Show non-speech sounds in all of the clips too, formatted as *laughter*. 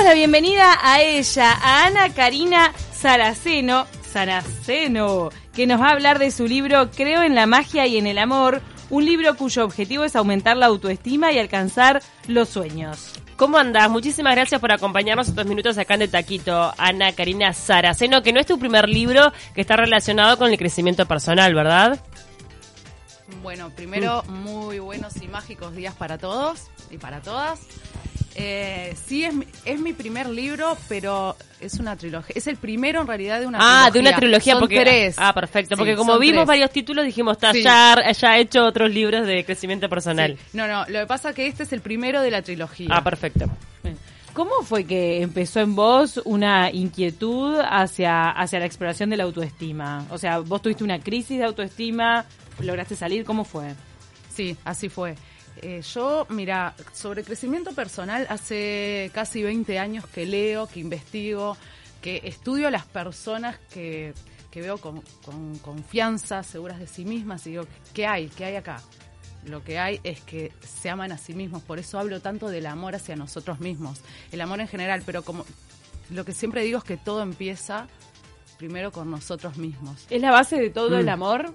damos la bienvenida a ella, a Ana Karina Saraceno, Saraceno, que nos va a hablar de su libro Creo en la magia y en el amor, un libro cuyo objetivo es aumentar la autoestima y alcanzar los sueños. ¿Cómo andás? Muchísimas gracias por acompañarnos estos minutos acá en De Taquito, Ana Karina Saraceno, que no es tu primer libro que está relacionado con el crecimiento personal, ¿verdad? Bueno, primero, muy buenos y mágicos días para todos y para todas. Eh, sí, es, mi- es mi primer libro, pero es una trilogía. Es el primero en realidad de una trilogía. Ah, de una trilogía Son porque tres. Ah, perfecto, Sí, porque como vimos tres. varios títulos dijimos, está Sí. ya, ya ha hecho otros libros de crecimiento personal. Sí. No, no, lo que pasa es que este es el primero de la trilogía. Ah, perfecto. ¿Cómo fue que empezó en vos una inquietud hacia, hacia la exploración de la autoestima? O sea, vos tuviste una crisis de autoestima, lograste salir, ¿cómo fue? Sí, así fue. Eh, yo, mira, sobre crecimiento personal, hace casi 20 años que leo, que investigo, que estudio a las personas que, que veo con, con confianza, seguras de sí mismas, y digo, ¿qué hay? ¿Qué hay acá? Lo que hay es que se aman a sí mismos, por eso hablo tanto del amor hacia nosotros mismos, el amor en general, pero como lo que siempre digo es que todo empieza primero con nosotros mismos. ¿Es la base de todo Mm. el amor?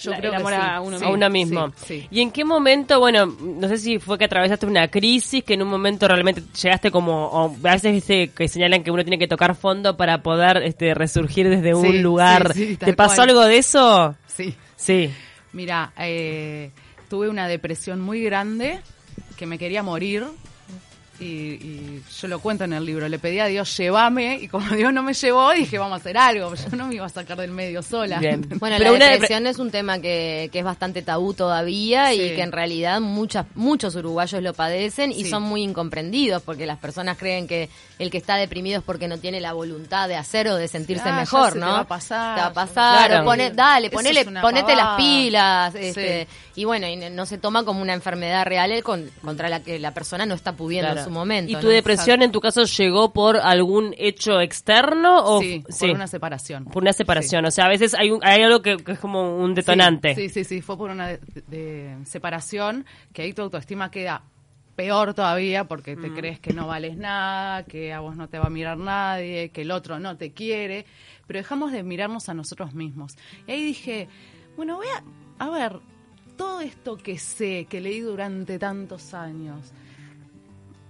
Yo La- creo el que amor sí, a uno sí. a uno mismo. sí, sí. ¿Y en qué momento, bueno, no sé si fue que atravesaste una crisis, que en un momento realmente llegaste como, o a veces viste que señalan que uno tiene que tocar fondo para poder este, resurgir desde un lugar. sí, sí, ¿Te pasó cual. algo de eso? Sí. Sí. Mira, eh, tuve una depresión muy grande que me quería morir. Y, y yo lo cuento en el libro. Le pedí a Dios, llévame. Y como *laughs* Dios no me llevó, dije, vamos a hacer algo. Yo no me iba a sacar del medio sola. Bien. *laughs* Bueno, Pero la depresión es un tema que, que es bastante tabú todavía y que en realidad muchas, muchos uruguayos lo padecen y Sí. son muy incomprendidos porque las personas creen que el que está deprimido es porque no tiene la voluntad de hacer o de sentirse Ah, ya mejor, se te ¿no? va a pasar, Te va a pasar, Claro. pone- dale, ponele, es ponete las pilas, Sí. este, y bueno, y no se toma como una enfermedad real el con- contra la que la persona no está pudiendo Claro. Su momento. ¿Y tu ¿no? depresión en tu caso llegó por algún hecho externo o Sí, por una separación. Por una separación, o sea, a veces hay, un- hay algo que, que es como un detonante. Sí, sí, sí, fue por una de- de separación que ahí tu autoestima queda peor todavía porque te crees que no vales nada, que a vos no te va a mirar nadie, que el otro no te quiere, pero dejamos de mirarnos a nosotros mismos. Y ahí dije, bueno, voy a, a ver, todo esto que sé, que leí durante tantos años,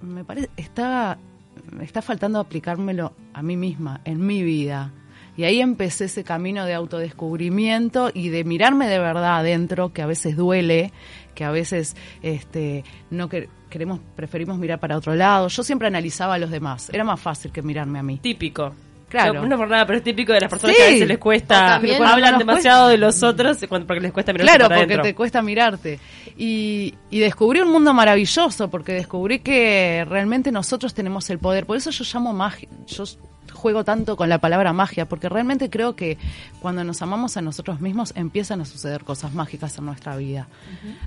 me parece, está, está faltando aplicármelo a mí misma, en mi vida. Y ahí empecé ese camino de autodescubrimiento y de mirarme de verdad adentro, que a veces duele, que a veces este, no que- queremos, preferimos mirar para otro lado. Yo siempre analizaba a los demás, era más fácil que mirarme a mí. Típico. Claro. No, no por nada, pero es típico de las personas Sí. que a veces les cuesta, también- hablan demasiado de los otros cuando- porque les cuesta mirarse Claro, para porque adentro. te cuesta mirarte. Y, y descubrí un mundo maravilloso, porque descubrí que realmente nosotros tenemos el poder. Por eso yo llamo magia, yo juego tanto con la palabra magia, porque realmente creo que cuando nos amamos a nosotros mismos empiezan a suceder cosas mágicas en nuestra vida.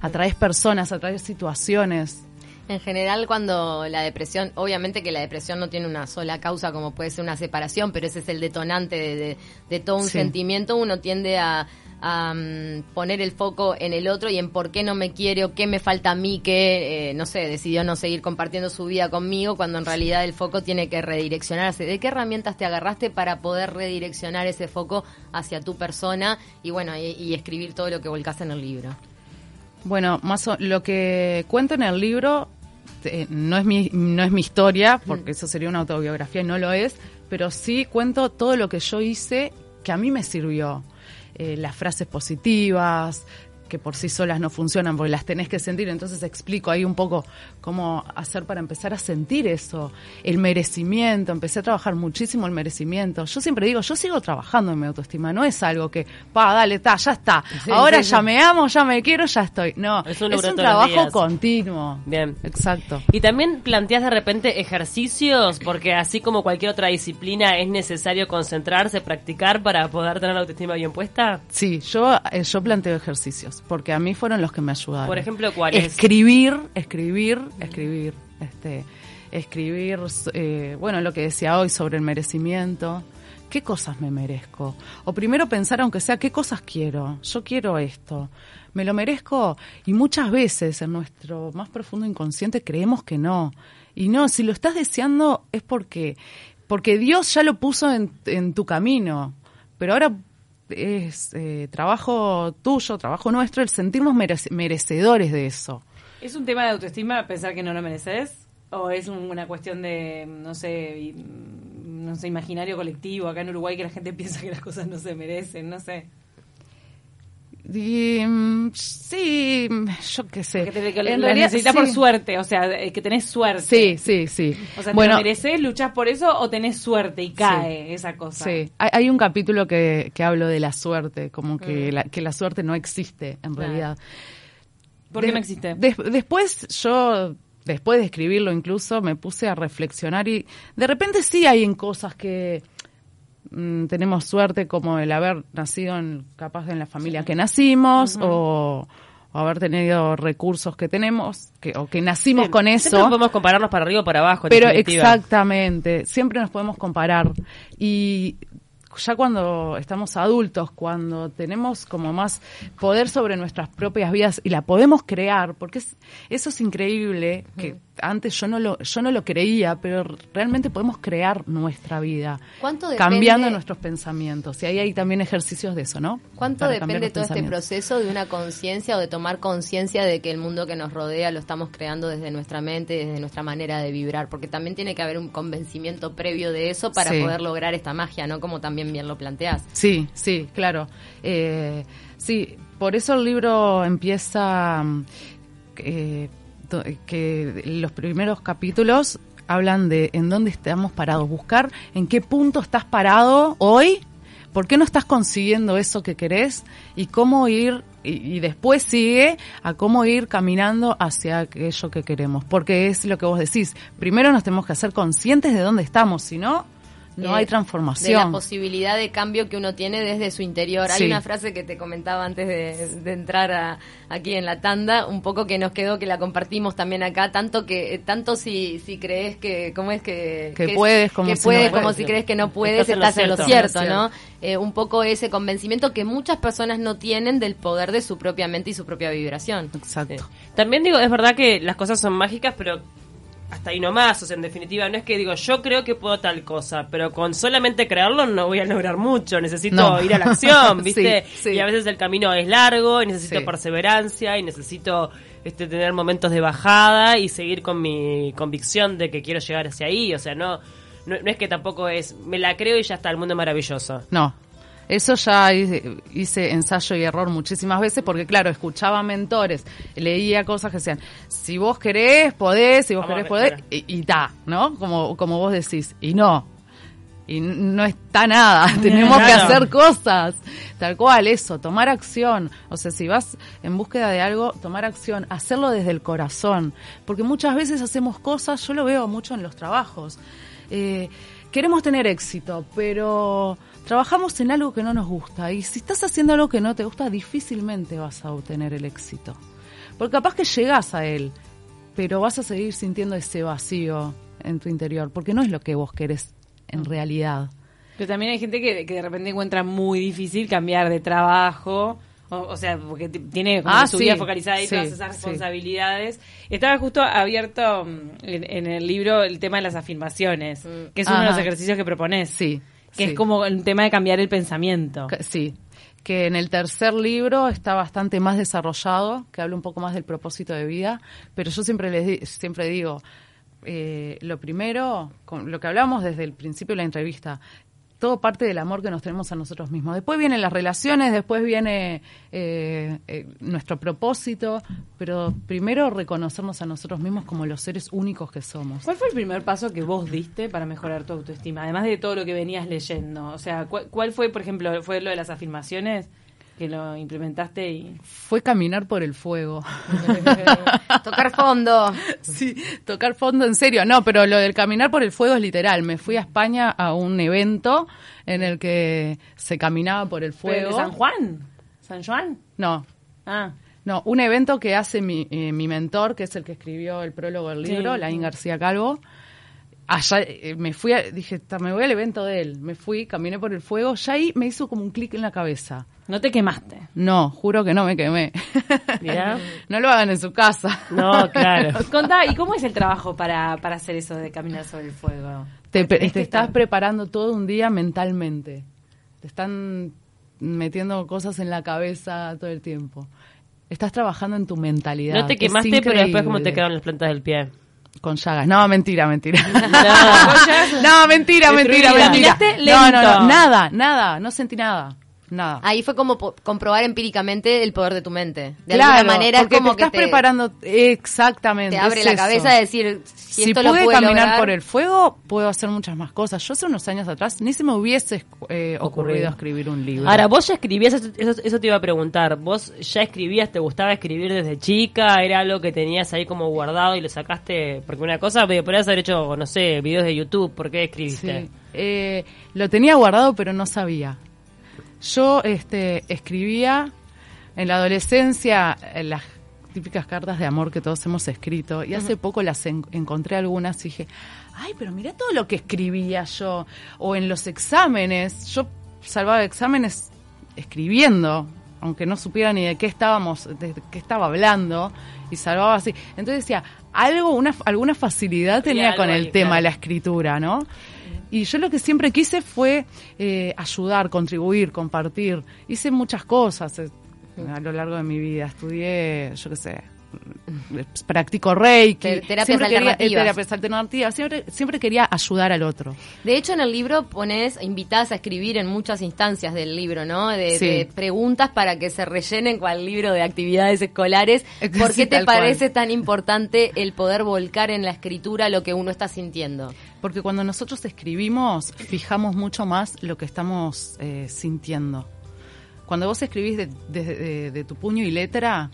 Atraes personas, atraes situaciones. En general, cuando la depresión, obviamente que la depresión no tiene una sola causa como puede ser una separación, pero ese es el detonante de, de- de todo un Sí. sentimiento, uno tiende a, a, mm, poner el foco en el otro y en por qué no me quiere o qué me falta a mí que, eh, no sé, decidió no seguir compartiendo su vida conmigo cuando en realidad el foco tiene que redireccionarse. ¿De qué herramientas te agarraste para poder redireccionar ese foco hacia tu persona y bueno, y, y escribir todo lo que volcaste en el libro? Bueno, más o- lo que cuento en el libro eh, no es mi no es mi historia, porque eso sería una autobiografía y no lo es, pero sí cuento todo lo que yo hice que a mí me sirvió. Eh, las frases positivas, que por sí solas no funcionan porque las tenés que sentir, entonces explico ahí un poco cómo hacer para empezar a sentir eso, el merecimiento, empecé a trabajar muchísimo el merecimiento. Yo siempre digo, yo sigo trabajando en mi autoestima, no es algo que, pa, dale, está, ya está, Sí, ahora sí, sí. ya me amo, ya me quiero, ya estoy. No, Es es un trabajo continuo. Bien. Exacto. Y también planteas de repente ejercicios, porque así como cualquier otra disciplina es necesario concentrarse, practicar para poder tener la autoestima bien puesta. Sí, yo, eh, yo planteo ejercicios, porque a mí fueron los que me ayudaron. Por ejemplo, ¿cuáles? Escribir, escribir, escribir. Este, escribir, eh, bueno, lo que decía hoy sobre el merecimiento. ¿Qué cosas me merezco? O primero pensar, aunque sea, ¿qué cosas quiero? Yo quiero esto. ¿Me lo merezco? Y muchas veces en nuestro más profundo inconsciente creemos que no. Y no, si lo estás deseando es porque, porque Dios ya lo puso en, en tu camino. Pero ahora es eh, trabajo tuyo, trabajo nuestro, el sentirnos merece- merecedores de eso. ¿Es un tema de autoestima pensar que no lo mereces? ¿O es un- una cuestión de, no sé, no sé, imaginario colectivo acá en Uruguay que la gente *laughs* piensa que las cosas no se merecen? No sé. Y, mm, sí, yo qué sé. Que te, que En lo realidad, necesitas por sí. suerte, o sea, eh, que tenés suerte. Sí, sí, sí. O sea, ¿te bueno, lo mereces, luchas por eso o tenés suerte y cae esa cosa? Sí, hay, hay un capítulo que, que hablo de la suerte, como Mm. que, la, que la suerte no existe en Claro. realidad. ¿Por qué De- no existe? des- después yo, después de escribirlo incluso, me puse a reflexionar y de repente sí hay en cosas que mm, tenemos suerte, como el haber nacido en, capaz en la familia que nacimos o, o haber tenido recursos que tenemos, que, o que nacimos Sí, con eso. podemos compararnos para arriba o para abajo. en Pero definitiva. exactamente, siempre nos podemos comparar. Y ya cuando estamos adultos, cuando tenemos como más poder sobre nuestras propias vidas y la podemos crear, porque es- eso es increíble, que antes yo no lo, yo no lo creía, pero realmente podemos crear nuestra vida. ¿Cuánto depende- Cambiando nuestros pensamientos. Y ahí hay también ejercicios de eso, ¿no? ¿Cuánto Para depende todo este proceso de una conciencia o de tomar conciencia de que el mundo que nos rodea lo estamos creando desde nuestra mente, desde nuestra manera de vibrar? Porque también tiene que haber un convencimiento previo de eso para Sí. poder lograr esta magia, ¿no? Como también bien lo planteás. Sí, sí, claro. Eh, sí, por eso el libro empieza mm, eh, que los primeros capítulos hablan de en dónde estamos parados, buscar en qué punto estás parado hoy, por qué no estás consiguiendo eso que querés y cómo ir y, y después sigue a cómo ir caminando hacia aquello que queremos, porque es lo que vos decís. Primero nos tenemos que hacer conscientes de dónde estamos, si no no Eh, hay De transformación. la posibilidad de cambio que uno tiene desde su interior. Sí. Hay una frase que te comentaba antes de, de entrar a- aquí en la tanda, un poco que nos quedó, que la compartimos también acá, tanto que eh, tanto si, si crees que, ¿cómo es que? Que es- puedes, como que si no puedes, puedes. como si crees que no puedes, Estás en lo estás en lo cierto. cierto, ¿no? Eh, un poco ese convencimiento que muchas personas no tienen del poder de su propia mente y su propia vibración. Exacto. Sí. También digo, es verdad que las cosas son mágicas, pero hasta ahí nomás. O sea, en definitiva, no es que digo, yo creo que puedo tal cosa, pero con solamente creerlo no voy a lograr mucho. Necesito No. ir a la acción, *laughs* ¿viste? Sí, sí. Y a veces el camino es largo, y necesito Sí. perseverancia, y necesito este, tener momentos de bajada y seguir con mi convicción de que quiero llegar hacia ahí. O sea, no, no, no es que tampoco es, me la creo y ya está, el mundo es maravilloso. No. Eso ya hice, ensayo y error muchísimas veces porque, claro, escuchaba mentores, leía cosas que decían, si vos querés, podés, si vos Vamos querés, podés, y, y ta, ¿no? Como, como vos decís. Y no. Y no está nada. *laughs* Tenemos que hacer cosas. Tal cual, eso, tomar acción. O sea, si vas en búsqueda de algo, tomar acción, hacerlo desde el corazón. Porque muchas veces hacemos cosas, yo lo veo mucho en los trabajos. Eh, queremos tener éxito, pero trabajamos en algo que no nos gusta. Y si estás haciendo algo que no te gusta, difícilmente vas a obtener el éxito. Porque capaz que llegas a él, pero vas a seguir sintiendo ese vacío en tu interior, porque no es lo que vos querés en realidad. Pero también hay gente que, que de repente encuentra muy difícil cambiar de trabajo. O, o sea, porque tiene como Ah, su sí, vida focalizada y sí, todas esas sí. responsabilidades. Estaba justo abierto mm, en, en el libro el tema de las afirmaciones, que es uno de los ejercicios que propones. Sí. Que sí. es como el tema de cambiar el pensamiento. Sí, que en el tercer libro está bastante más desarrollado, que habla un poco más del propósito de vida, pero yo siempre les di- siempre digo, eh, lo primero, con lo que hablamos desde el principio de la entrevista, todo parte del amor que nos tenemos a nosotros mismos. Después vienen las relaciones, después viene eh, eh, nuestro propósito, pero primero reconocernos a nosotros mismos como los seres únicos que somos. ¿Cuál fue el primer paso que vos diste para mejorar tu autoestima? Además de todo lo que venías leyendo. O sea, ¿cuál, cuál fue, por ejemplo, fue lo de las afirmaciones que lo implementaste y... Fue caminar por el fuego. *laughs* Tocar fondo. Sí, tocar fondo en serio. No, pero lo del caminar por el fuego es literal. Me fui a España a un evento en el que se caminaba por el ¿Fue de fuego. San Juan? ¿San Juan? No, Ah, no, un evento que hace mi, eh, mi mentor, que es el que escribió el prólogo del Sí. libro, Laín García Calvo. Allá eh, me fui, a- dije, "Ta, me voy al evento de él. Me fui, caminé por el fuego, ya ahí me hizo como un clic en la cabeza. No te quemaste. No, juro que no me quemé. Mirá. *laughs* no lo hagan en su casa. No, claro. *laughs* Contá, ¿y cómo es el trabajo para, para hacer eso de caminar sobre el fuego? Te, Porque te estás preparando todo un día mentalmente. Te están metiendo cosas en la cabeza todo el tiempo. Estás trabajando en tu mentalidad. No te quemaste, pero después cómo te quedaron las plantas del pie. Con llagas. No, mentira, mentira. *laughs* *laughs* No. no, mentira, mentira, mentira. No, no, nada, nada, no sentí nada. Nada. Ahí fue como comprobar empíricamente el poder de tu mente. De claro, alguna manera es como te estás que te, preparando exactamente. te abre es la eso. cabeza de decir, si, Si, esto lo pude pude caminar lograr, por el fuego, puedo hacer muchas más cosas. Yo hace unos años atrás ni se me hubiese eh, ocurrido Ocurrido. escribir un libro. Ahora, vos ya escribías, eso, eso, eso te iba a preguntar, vos ya escribías, te gustaba escribir desde chica, era algo que tenías ahí como guardado y lo sacaste, porque una cosa, podrías haber hecho, no sé, videos de YouTube, ¿por qué escribiste? Sí. Eh, lo tenía guardado, pero no sabía. Yo este, escribía en la adolescencia eh, las típicas cartas de amor que todos hemos escrito y hace poco las en- encontré algunas y dije, ay, pero mira todo lo que escribía yo. O en los exámenes, yo salvaba exámenes escribiendo, aunque no supiera ni de qué estábamos, de qué estaba hablando, y salvaba así. Entonces decía, algo, una, alguna facilidad tenía algo con el ahí, tema claro. de la escritura, ¿no? Y yo lo que siempre quise fue eh, ayudar, contribuir, compartir. Hice muchas cosas eh, a lo largo de mi vida. Estudié, yo qué sé, practico reiki. Te- terapias siempre quería- eh, alternativas. terapias alternativas. Siempre, siempre quería ayudar al otro. De hecho, en el libro pones, invitás a escribir en muchas instancias del libro, ¿no? De, Sí. de preguntas para que se rellenen cual libro de actividades escolares. *laughs* ¿Por sí, qué te cual. parece tan importante el poder volcar en la escritura lo que uno está sintiendo? Porque cuando nosotros escribimos, fijamos mucho más lo que estamos eh, sintiendo. Cuando vos escribís de, de- de- de tu puño y letra,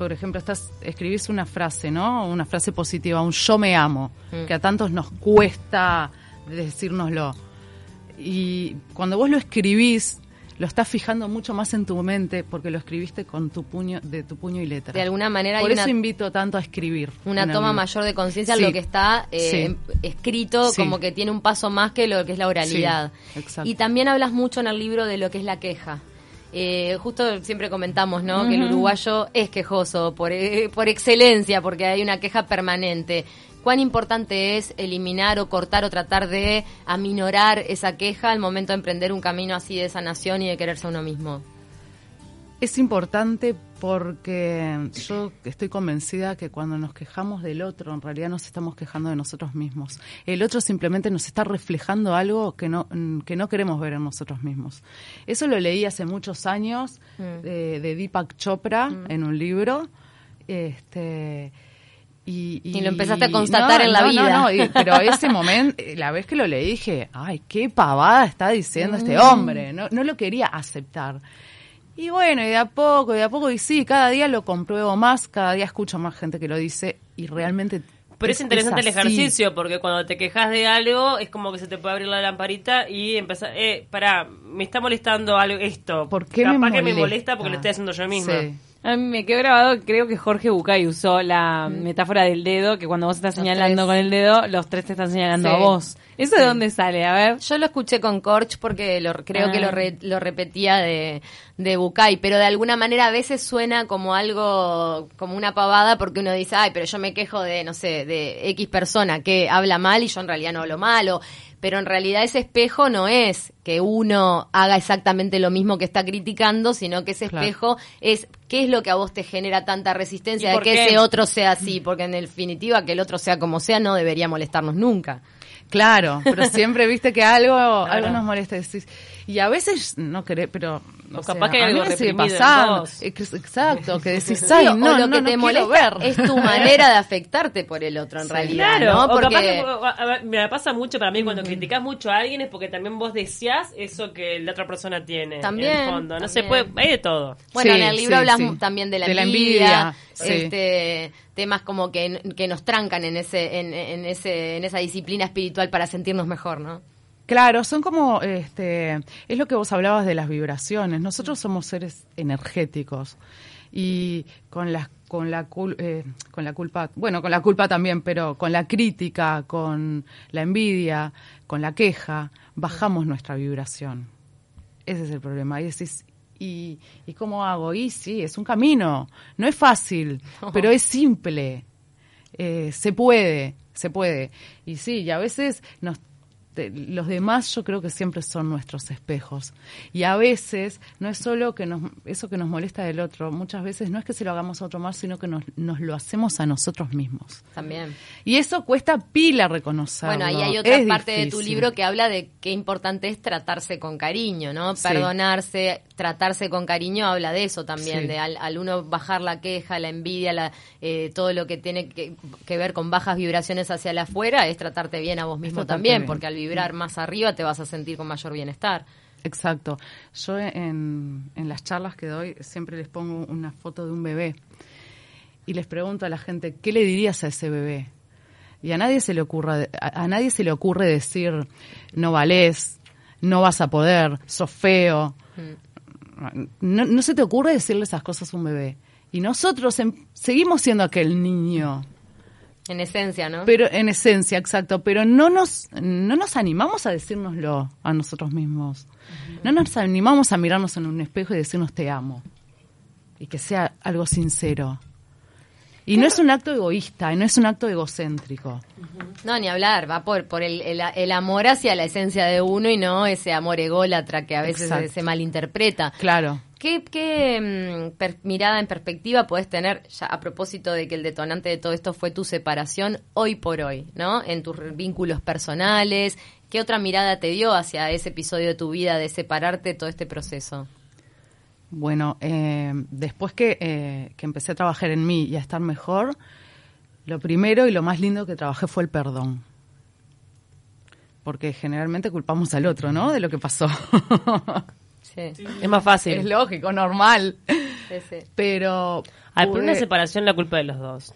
por ejemplo, estás escribís una frase, ¿no? Una frase positiva, un yo me amo, que a tantos nos cuesta decírnoslo. Y cuando vos lo escribís, lo estás fijando mucho más en tu mente porque lo escribiste con tu puño, de tu puño y letra. De alguna manera Por hay eso una, invito tanto a escribir. una toma mayor de conciencia en Sí. lo que está eh, Sí. escrito, Sí. como que tiene un paso más que lo que es la oralidad. Y también hablas mucho en el libro de lo que es la queja. Eh, justo siempre comentamos, ¿no? Que el uruguayo es quejoso por, eh, por excelencia, porque hay una queja permanente. ¿Cuán importante es eliminar o cortar o tratar de aminorar esa queja al momento de emprender un camino así de sanación y de quererse a uno mismo? Es importante porque yo estoy convencida que cuando nos quejamos del otro, en realidad nos estamos quejando de nosotros mismos. El otro simplemente nos está reflejando algo que no, mm, que no queremos ver en nosotros mismos. Eso lo leí hace muchos años de, de Deepak Chopra en un libro. Este. Y, Y lo empezaste a constatar en la no, vida. No, y- *laughs* pero ese momento, eh, la vez que lo leí, dije, ay, qué pavada está diciendo este hombre. No, no lo quería aceptar. Y bueno, y de a poco, y de a poco, y sí, cada día lo compruebo más, cada día escucho más gente que lo dice y realmente... Pero es interesante el ejercicio, porque cuando te quejas de algo, es como que se te puede abrir la lamparita y empezar, eh, pará, me está molestando algo, esto. ¿Por qué Capaz me que me molesta? molesta porque lo estoy haciendo yo misma. Sí. A mí me quedó grabado, creo que Jorge Bucay usó la metáfora del dedo, que cuando vos estás señalando con el dedo, los tres te están señalando Sí. a vos. ¿Eso de dónde sale? A ver. Yo lo escuché con Corch porque lo, creo Ah. que lo, re- lo repetía de, de Bucay, pero de alguna manera a veces suena como algo, como una pavada porque uno dice, ay, pero yo me quejo de, no sé, de X persona que habla mal y yo en realidad no hablo mal, o- pero en realidad ese espejo no es que uno haga exactamente lo mismo que está criticando, sino que ese Claro. espejo es qué es lo que a vos te genera tanta resistencia ¿Y de que qué? ese otro sea así, porque en definitiva que el otro sea como sea no debería molestarnos nunca. Claro, pero siempre viste que algo, algo nos molesta. Decís, y a veces no querés, pero. O o capaz sea, que hay algo me pasando. Exacto, que decís, Sí, ay, o no, lo no, que no te quiero molesta ver. es tu manera de afectarte por el otro en Sí. realidad, Claro, ¿no? o Porque capaz que, o- a ver, me pasa mucho para mí cuando criticas mucho a alguien es porque también vos deseas eso que la otra persona tiene También, en el fondo. No se puede, hay de todo. bueno, Sí, en el libro sí, hablas también de la De la envidia, envidia, sí. este temas como que, que nos trancan en ese en, en ese en esa disciplina espiritual para sentirnos mejor, ¿no? Claro, son como, este, es lo que vos hablabas de las vibraciones. Nosotros somos seres energéticos y con las con la, cul- eh, con la culpa, bueno, con la culpa también, pero con la crítica, con la envidia, con la queja, bajamos nuestra vibración. Ese es el problema. Y decís, ¿y, ¿y cómo hago? Y sí, es un camino. No es fácil, pero es simple. Eh, se puede, se puede. Y sí, y a veces nos te- los demás yo creo que siempre son nuestros espejos. Y a veces no es solo que nos, eso que nos molesta del otro, muchas veces no es que se lo hagamos a otro más, sino que nos, nos lo hacemos a nosotros mismos. También. Y eso cuesta pila reconocerlo. Bueno, ahí hay otra Es parte de tu libro que habla de qué importante es tratarse con cariño, ¿no? Sí. Perdonarse, tratarse con cariño habla de eso también, Sí. de al, al uno bajar la queja, la envidia, la, eh, todo lo que tiene que, que ver con bajas vibraciones hacia la afuera, es tratarte bien a vos mismo también, bien. porque al vibrar más arriba te vas a sentir con mayor bienestar. Exacto. Yo en, en las charlas que doy siempre les pongo una foto de un bebé y les pregunto a la gente, ¿qué le dirías a ese bebé? Y a nadie se le ocurre, a, a nadie se le ocurre decir, no valés, no vas a poder, sos feo. No, no se te ocurre decirle esas cosas a un bebé. Y nosotros seguimos siendo aquel niño. En esencia, ¿no? Pero en esencia, exacto, pero no nos no nos animamos a decírnoslo a nosotros mismos. No nos animamos a mirarnos en un espejo y decirnos te amo. Y que sea algo sincero. Y no es un acto egoísta, y no es un acto egocéntrico. No, ni hablar, va por, por el, el, el amor hacia la esencia de uno y no ese amor ególatra que a veces Exacto. se malinterpreta. Claro. ¿Qué, mm, mirada en perspectiva puedes tener, ya a propósito de que el detonante de todo esto fue tu separación hoy por hoy, ¿no? En tus vínculos personales. ¿Qué otra mirada te dio hacia ese episodio de tu vida de separarte todo este proceso? Bueno, eh, después que, eh, que empecé a trabajar en mí y a estar mejor, lo primero y lo más lindo que trabajé fue el perdón. Porque generalmente culpamos al otro, ¿no? De lo que pasó. *laughs* Sí, Es más fácil. es lógico, normal. sí, sí. Pero. Al por una separación la culpa de los dos.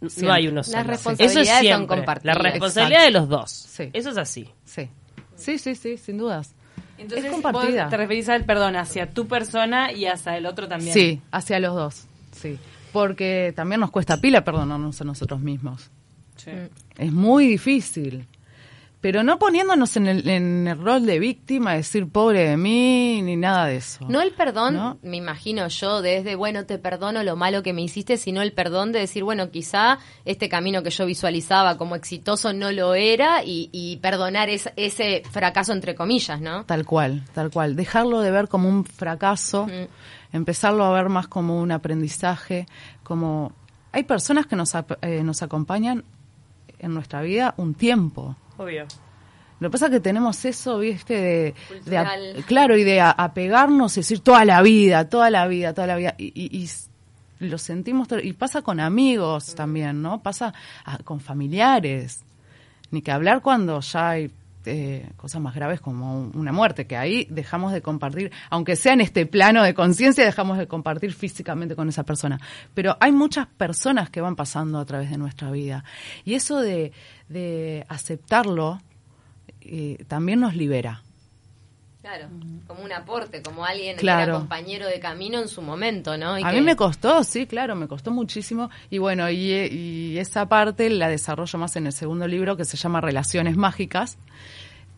No Siempre. hay uno Las solo. responsabilidades Eso es son siempre. compartidas. La responsabilidad Exacto. de los dos. Sí. Eso es así. Sí. Sí, sí, sí, sin dudas. Entonces, es compartida. vos te referís al perdón hacia tu persona y hacia el otro también. Sí, hacia los dos. Sí. Porque también nos cuesta pila perdonarnos a nosotros mismos. Sí. Es muy difícil. Pero no poniéndonos en el, en el rol de víctima, decir pobre de mí, ni nada de eso. No el perdón, ¿No? me imagino yo, desde, bueno, te perdono lo malo que me hiciste, sino el perdón de decir, bueno, quizá este camino que yo visualizaba como exitoso no lo era y, y perdonar es- ese fracaso entre comillas, ¿no? Tal cual, tal cual. Dejarlo de ver como un fracaso, empezarlo a ver más como un aprendizaje, como... Hay personas que nos, eh, nos acompañan en nuestra vida un tiempo. Obvio. Lo que pasa es que tenemos eso, viste, de, de a- claro, y de a- apegarnos y decir toda la vida, toda la vida, toda la vida. Y, y- lo sentimos, todo- y pasa con amigos también, ¿no? Pasa ah, con familiares. Ni que hablar cuando ya hay eh, cosas más graves como un- una muerte, que ahí dejamos de compartir, aunque sea en este plano de conciencia, dejamos de compartir físicamente con esa persona. Pero hay muchas personas que van pasando a través de nuestra vida. Y eso de, de aceptarlo eh, también nos libera. Claro, como un aporte, como alguien que Claro. era compañero de camino en su momento, ¿no? Y A que- mí me costó, sí, claro, me costó muchísimo. Y bueno, y, y esa parte la desarrollo más en el segundo libro que se llama Relaciones Mágicas.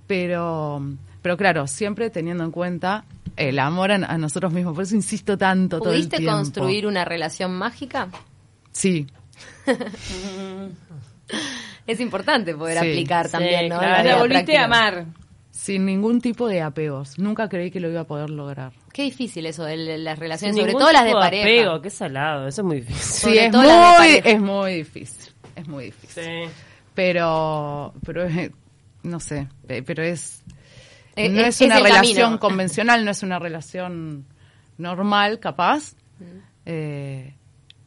Pero, pero claro, siempre teniendo en cuenta el amor a, a nosotros mismos. Por eso insisto tanto todo el ¿Pudiste construir una relación mágica? Sí, *laughs* Es importante poder Sí. aplicar Sí, también, ¿no? claro. La volviste a amar. Sin ningún tipo de apegos. Nunca creí que lo iba a poder lograr. Qué difícil eso de las Sin relaciones, sobre todo las de tipo pareja. apego, qué salado. Eso es muy difícil. Sí, Sobre es muy, es muy difícil. Es muy difícil. Sí. Pero, pero es- no sé, eh, pero es Eh, no es- una el relación camino. *laughs* convencional, no es una relación normal, capaz. Eh,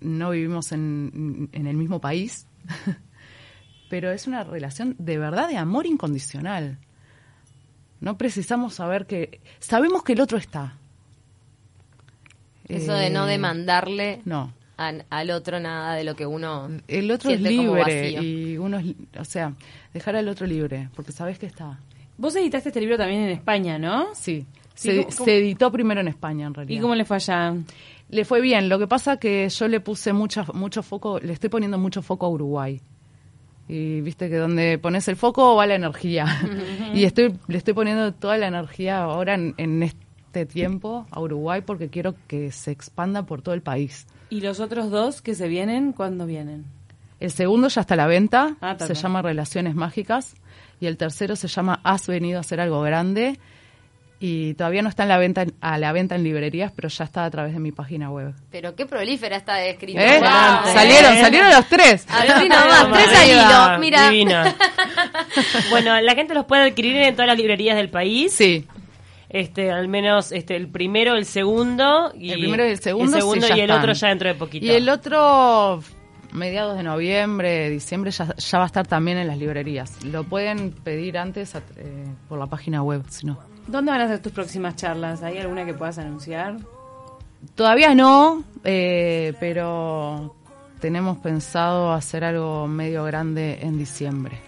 no vivimos en, en el mismo país, *laughs* pero es una relación de verdad de amor incondicional. No precisamos saber que sabemos que el otro está. Eso de no Eh, demandarle No, al otro nada de lo que uno el otro es libre vacío. y uno es, o sea, dejar al otro libre, porque sabes que está. Vos editaste este libro también en España, ¿no? Sí, Sí, se, ¿cómo- cómo? se editó primero en España en realidad. ¿Y cómo le fue allá? Le fue bien. Lo que pasa que yo le puse mucha, mucho foco, le estoy poniendo mucho foco a Uruguay. Y viste que donde pones el foco va la energía. *laughs* y estoy, le estoy poniendo toda la energía ahora en, en este tiempo a Uruguay porque quiero que se expanda por todo el país. ¿Y los otros dos que se vienen, cuándo vienen? El segundo ya está a la venta, Ah, se llama Relaciones Mágicas. Y el tercero se llama Has venido a hacer algo grande. Y todavía no está en la venta, a la venta en librerías, pero ya está a través de mi página web. Pero qué prolífera está escrita. ¿Eh? Wow, Salieron, ¿eh? salieron los tres. Así nomás, Vamos tres al arriba, hilo. Mira. divina. *laughs* bueno, la gente los puede adquirir en todas las librerías del país. Sí, Este, al menos este, el primero, el segundo. Y El primero y el segundo, El segundo sí, y el están. otro ya dentro de poquito. y el otro, mediados de noviembre, diciembre, ya, ya va a estar también en las librerías. Lo pueden pedir antes a- eh, por la página web, si no. ¿Dónde van a ser tus próximas charlas? ¿Hay alguna que puedas anunciar? Todavía no, eh, pero tenemos pensado hacer algo medio grande en diciembre.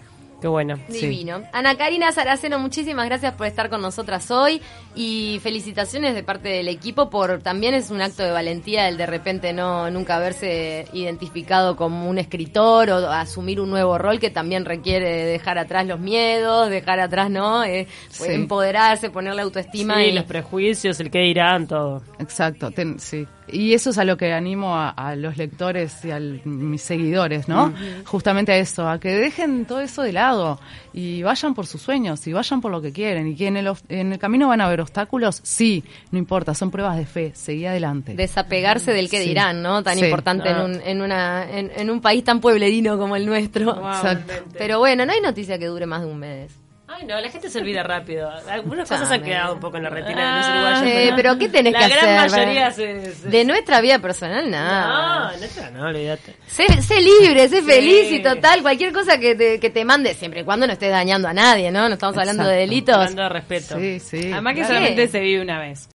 Qué bueno. Sí. Divino. Ana Karina Saraceno, muchísimas gracias por estar con nosotras hoy y felicitaciones de parte del equipo por también es un acto de valentía el de repente no nunca haberse identificado como un escritor o asumir un nuevo rol que también requiere dejar atrás los miedos, dejar atrás, ¿no? Eh, Sí. empoderarse, ponerle autoestima Sí, y los prejuicios, el que dirán, todo. Exacto, ten- sí. Y eso es a lo que animo a, a los lectores y a mis seguidores, ¿no? Justamente a eso, a que dejen todo eso de lado y vayan por sus sueños y vayan por lo que quieren. Y que en el, en el camino van a haber obstáculos, sí, no importa, son pruebas de fe, seguí adelante. desapegarse del que Sí. dirán, ¿no? Tan Sí. importante en, Ah. un, en, una, en, en un país tan pueblerino como el nuestro. Exacto. Pero bueno, no hay noticia que dure más de un mes. Ay, no, la gente se olvida rápido. Algunas cosas han quedado un poco en la retina de los uruguayos. Eh, pero ¿qué tenés la que gran hacer? mayoría se... se- De nuestra vida personal, nada. No, neta, no, olvídate. Sé, sé libre, sé Sí. feliz y total, cualquier cosa que te, que te mande, siempre y cuando no estés dañando a nadie, ¿no? No estamos hablando de delitos. Hablando de respeto. Sí, sí. Además que solamente se vive una vez.